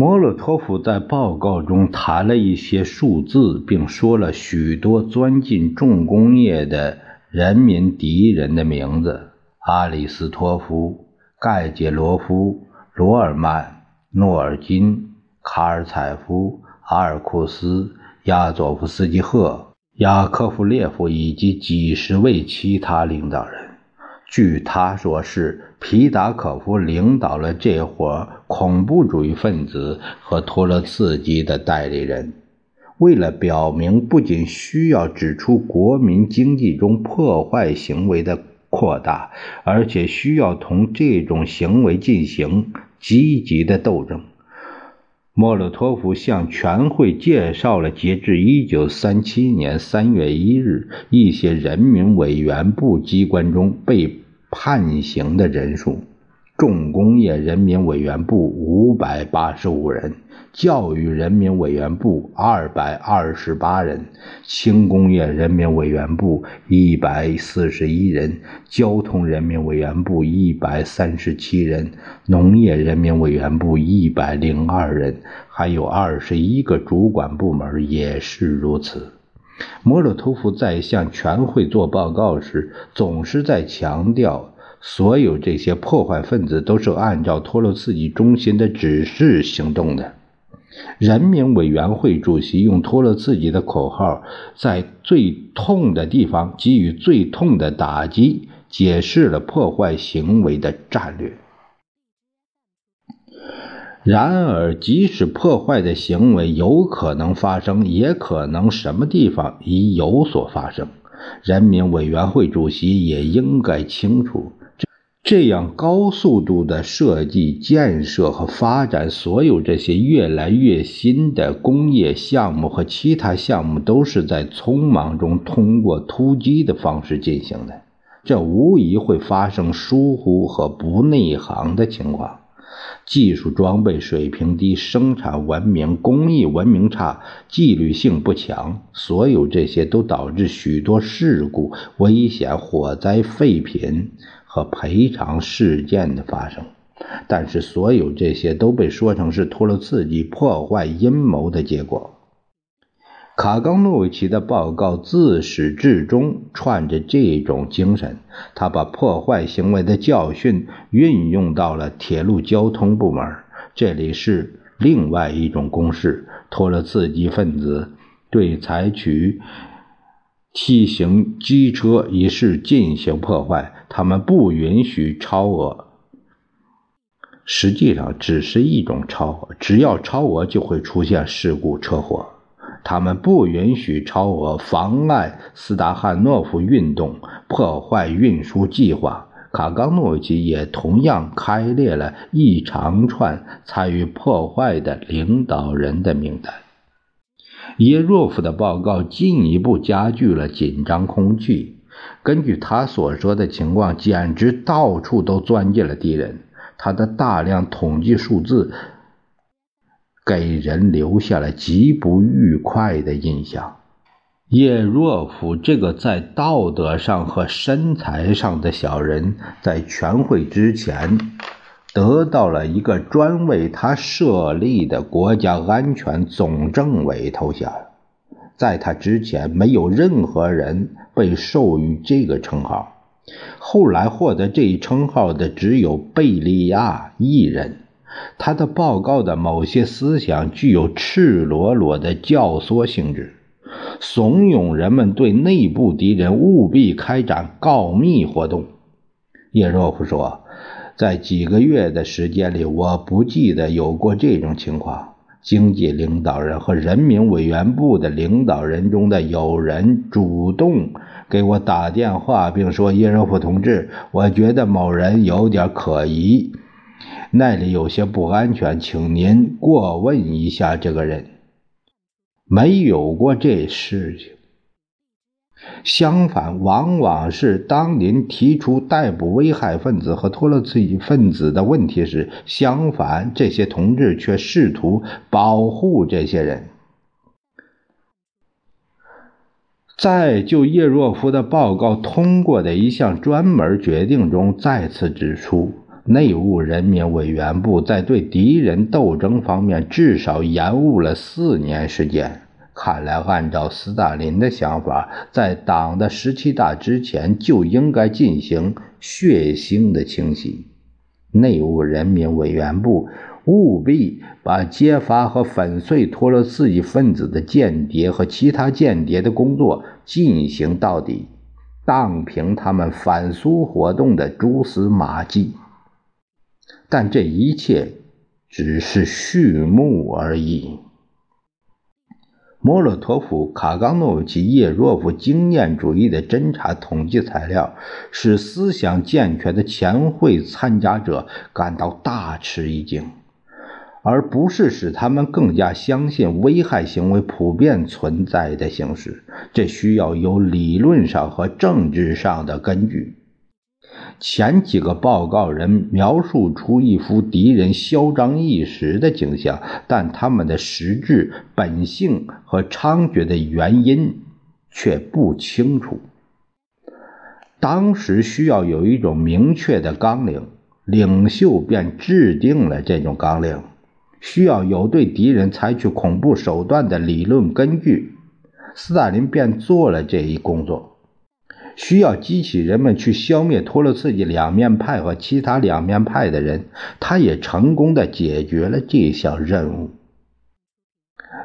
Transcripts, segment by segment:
莫洛托夫在报告中谈了一些数字，并说了许多钻进重工业的人民敌人的名字：阿里斯托夫、盖杰罗夫、罗尔曼、诺尔金、卡尔采夫、阿尔库斯、亚佐夫斯基赫、雅科夫列夫以及几十位其他领导人。据他说，是皮达可夫领导了这伙恐怖主义分子和托洛茨基的代理人。为了表明，不仅需要指出国民经济中破坏行为的扩大，而且需要同这种行为进行积极的斗争。莫洛托夫向全会介绍了截至1937年3月1日一些人民委员部机关中被判刑的人数：重工业人民委员部585人，教育人民委员部228人，轻工业人民委员部141人，交通人民委员部137人，农业人民委员部102人，还有21个主管部门也是如此。莫洛托夫在向全会做报告时，总是在强调，所有这些破坏分子都是按照托洛茨基中心的指示行动的。人民委员会主席用托洛茨基的口号，在最痛的地方给予最痛的打击，解释了破坏行为的战略。然而，即使破坏的行为有可能发生，也可能什么地方已有所发生。人民委员会主席也应该清楚，这这样高速度的设计、建设和发展所有这些越来越新的工业项目和其他项目，都是在匆忙中通过突击的方式进行的。这无疑会发生疏忽和不内行的情况。技术装备水平低，生产文明、工艺文明差，纪律性不强，所有这些都导致许多事故、危险、火灾、废品和赔偿事件的发生。但是，所有这些都被说成是托洛茨基破坏阴谋的结果。卡冈诺维奇的报告自始至终串着这种精神，他把破坏行为的教训运用到了铁路交通部门。这里是另外一种公式：托洛茨基分子对采取 T 型机车一事进行破坏，他们不允许超额。实际上，只是一种超额，只要超额就会出现事故、车祸。他们不允许超额，妨碍斯达汉诺夫运动，破坏运输计划。卡冈诺维奇也同样开列了一长串参与破坏的领导人的名单。耶若夫的报告进一步加剧了紧张空气。根据他所说的情况，简直到处都钻进了敌人。他的大量统计数字。给人留下了极不愉快的印象。叶若夫这个在道德上和身材上的小人，在全会之前得到了一个专为他设立的国家安全总政委头衔。在他之前，没有任何人被授予这个称号。后来获得这一称号的只有贝利亚一人。他的报告的某些思想具有赤裸裸的教唆性质，怂恿人们对内部敌人务必开展告密活动。叶若夫说，在几个月的时间里，我不记得有过这种情况。经济领导人和人民委员部的领导人中的有人主动给我打电话，并说：“叶若夫同志，我觉得某人有点可疑，那里有些不安全，请您过问一下这个人。”没有过这事情。相反，往往是当您提出逮捕危害分子和托洛茨基分子的问题时，相反，这些同志却试图保护这些人。在就叶若夫的报告通过的一项专门决定中，再次指出，内务人民委员部在对敌人斗争方面至少延误了四年时间。看来，按照斯大林的想法，在党的十七大之前就应该进行血腥的清洗。内务人民委员部务必把揭发和粉碎托洛茨基分子的间谍和其他间谍的工作进行到底，荡平他们反苏活动的蛛丝马迹。但这一切只是序幕而已。莫洛托夫、卡冈诺维奇、叶若夫经验主义的侦查统计材料，使思想健全的前会参加者感到大吃一惊，而不是使他们更加相信危害行为普遍存在的形式。这需要有理论上和政治上的根据。前几个报告人描述出一幅敌人嚣张一时的景象，但他们的实质、本性和猖獗的原因却不清楚。当时需要有一种明确的纲领，领袖便制定了这种纲领；需要有对敌人采取恐怖手段的理论根据，斯大林便做了这一工作。需要激起人们去消灭托洛茨基两面派和其他两面派的人，他也成功的解决了这项任务。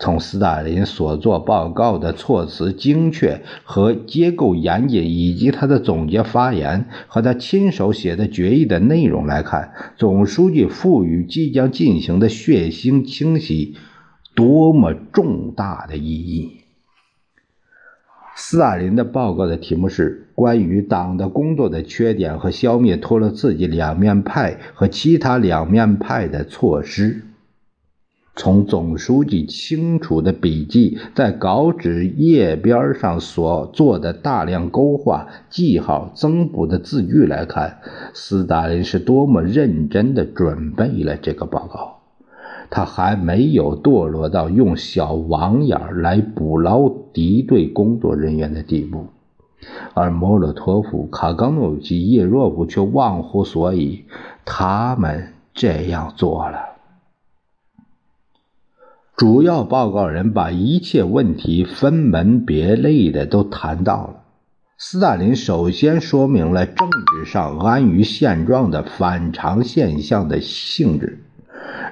从斯大林所作报告的措辞精确和结构严谨，以及他的总结发言和他亲手写的决议的内容来看，总书记赋予即将进行的血腥清洗多么重大的意义。斯大林的报告的题目是《关于党的工作的缺点和消灭托洛茨基两面派和其他两面派的措施》。从总书记清楚的笔记，在稿纸页边上所做的大量勾画、记号、增补的字句来看，斯大林是多么认真地准备了这个报告。他还没有堕落到用小网眼来捕捞敌对工作人员的地步，而莫洛托夫、卡冈诺维奇、叶若夫却忘乎所以，他们这样做了。主要报告人把一切问题分门别类的都谈到了。斯大林首先说明了政治上安于现状的反常现象的性质。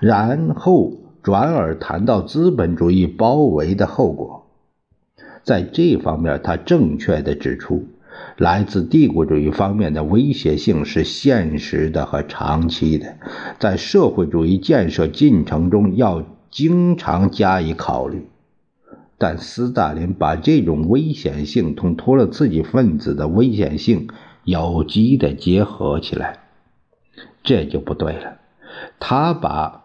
然后转而谈到资本主义包围的后果，在这方面，他正确的指出，来自帝国主义方面的威胁性是现实的和长期的，在社会主义建设进程中要经常加以考虑。但斯大林把这种危险性同托洛茨基分子的危险性有机的结合起来，这就不对了。他把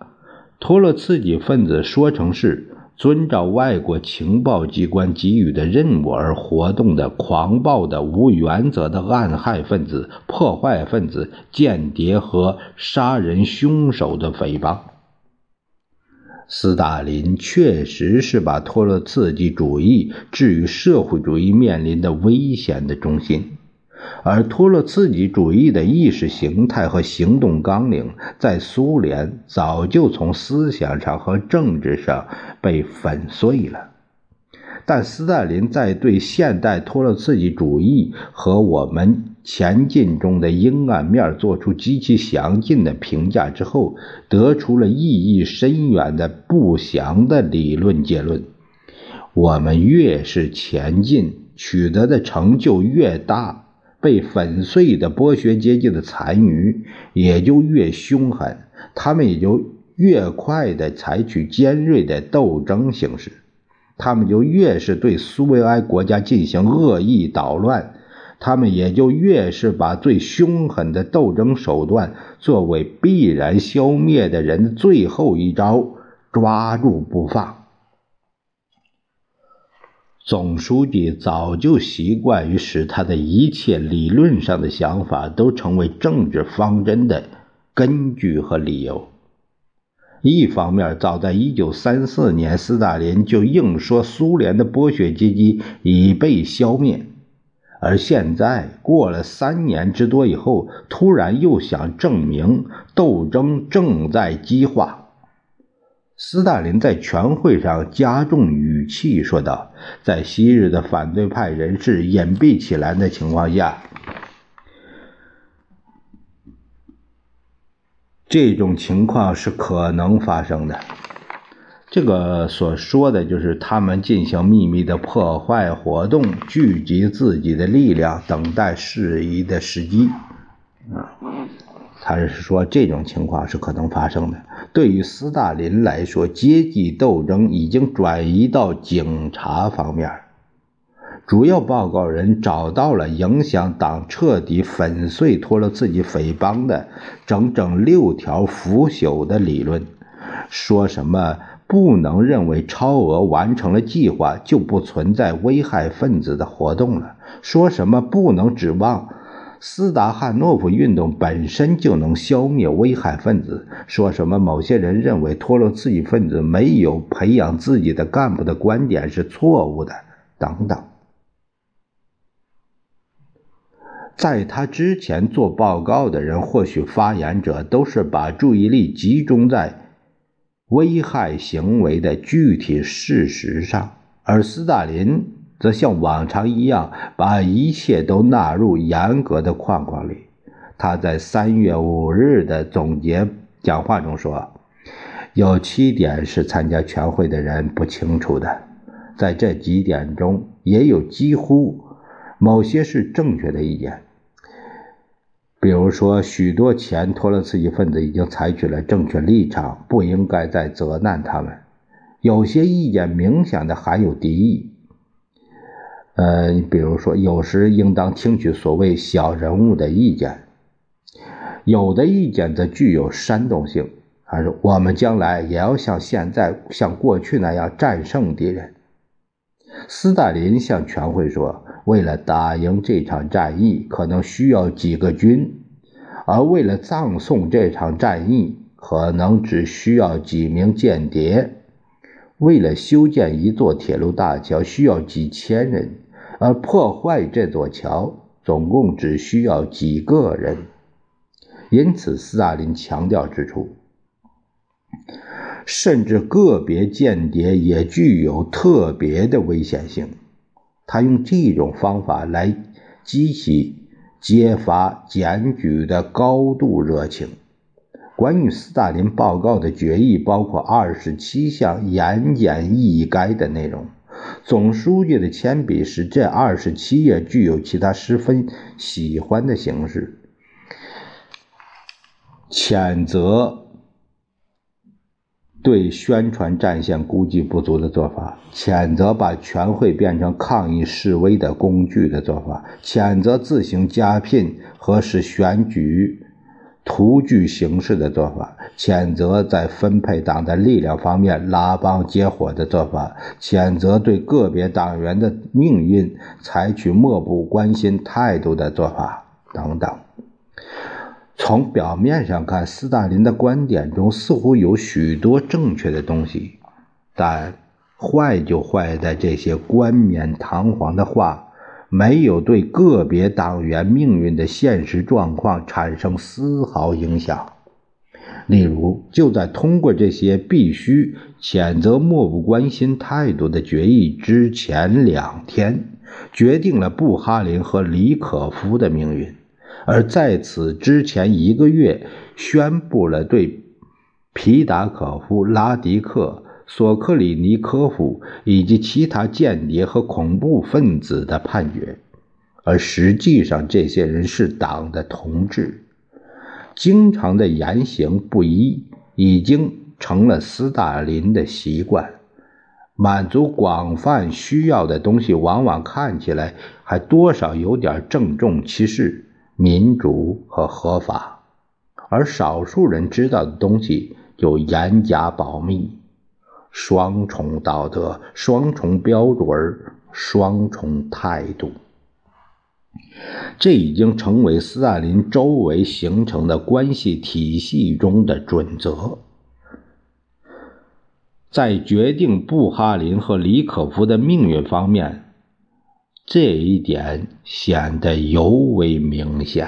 托洛茨基分子说成是遵照外国情报机关给予的任务而活动的狂暴的、无原则的暗害分子、破坏分子、间谍和杀人凶手的诽谤。斯大林确实是把托洛茨基主义置于社会主义面临的危险的中心。而托洛茨基主义的意识形态和行动纲领，在苏联早就从思想上和政治上被粉碎了。但斯大林在对现代托洛茨基主义和我们前进中的阴暗面做出极其详尽的评价之后，得出了意义深远的不祥的理论结论：我们越是前进，取得的成就越大。被粉碎的剥削阶级的残余也就越凶狠，他们也就越快的采取尖锐的斗争形式，他们就越是对苏维埃国家进行恶意捣乱，他们也就越是把最凶狠的斗争手段作为必然消灭的人的最后一招抓住不放。总书记早就习惯于使他的一切理论上的想法都成为政治方针的根据和理由。一方面，早在1934年，斯大林就硬说苏联的剥削阶级已被消灭，而现在过了三年之多以后，突然又想证明斗争正在激化。斯大林在全会上加重语气说道：“在昔日的反对派人士隐蔽起来的情况下。”这种情况是可能发生的。这个所说的就是他们进行秘密的破坏活动，聚集自己的力量，等待适宜的时机。啊，他是说这种情况是可能发生的。对于斯大林来说，阶级斗争已经转移到警察方面。主要报告人找到了影响党彻底粉碎托洛茨基匪帮的整整六条腐朽的理论，说什么不能认为超额完成了计划就不存在危害分子的活动了，说什么不能指望斯达汉诺夫运动本身就能消灭危害分子，说什么某些人认为托洛茨基分子没有培养自己的干部的观点是错误的，等等。在他之前做报告的人，或许发言者都是把注意力集中在危害行为的具体事实上，而斯大林则像往常一样，把一切都纳入严格的框框里。他在三月五日的总结讲话中说：“有七点是参加全会的人不清楚的，在这几点中，也有几乎某些是正确的意见。”比如说，许多前托洛茨基分子已经采取了正确立场，不应该再责难他们。有些意见明显的含有敌意。呃，比如说，有时应当听取所谓小人物的意见。有的意见则具有煽动性，他说我们将来也要像现在、像过去那样战胜敌人。斯大林向全会说：“为了打赢这场战役，可能需要几个军；而为了葬送这场战役，可能只需要几名间谍；为了修建一座铁路大桥，需要几千人；而破坏这座桥，总共只需要几个人。”因此，斯大林强调指出。甚至个别间谍也具有特别的危险性。他用这种方法来激起揭发检举的高度热情。关于斯大林报告的决议包括二十七项言简意赅的内容。总书记的铅笔使这二十七页具有其他十分喜欢的形式：谴责。对宣传战线估计不足的做法，谴责把全会变成抗议示威的工具的做法，谴责自行加聘和使选举徒具形式的做法，谴责在分配党的力量方面拉帮结伙的做法，谴责对个别党员的命运采取漠不关心态度的做法等等。从表面上看，斯大林的观点中似乎有许多正确的东西，但坏就坏在这些冠冕堂皇的话没有对个别党员命运的现实状况产生丝毫影响。例如，就在通过这些必须谴责漠不关心态度的决议之前两天，决定了布哈林和李可夫的命运。而在此之前一个月，宣布了对皮达可夫、拉迪克、索克里尼科夫以及其他间谍和恐怖分子的判决，而实际上这些人是党的同志，经常的言行不一，已经成了斯大林的习惯。满足广泛需要的东西，往往看起来还多少有点郑重其事、民主和合法；而少数人知道的东西，就严加保密。双重道德、双重标准、双重态度，这已经成为斯大林周围形成的关系体系中的准则。在决定布哈林和李可夫的命运方面，这一点显得尤为明显。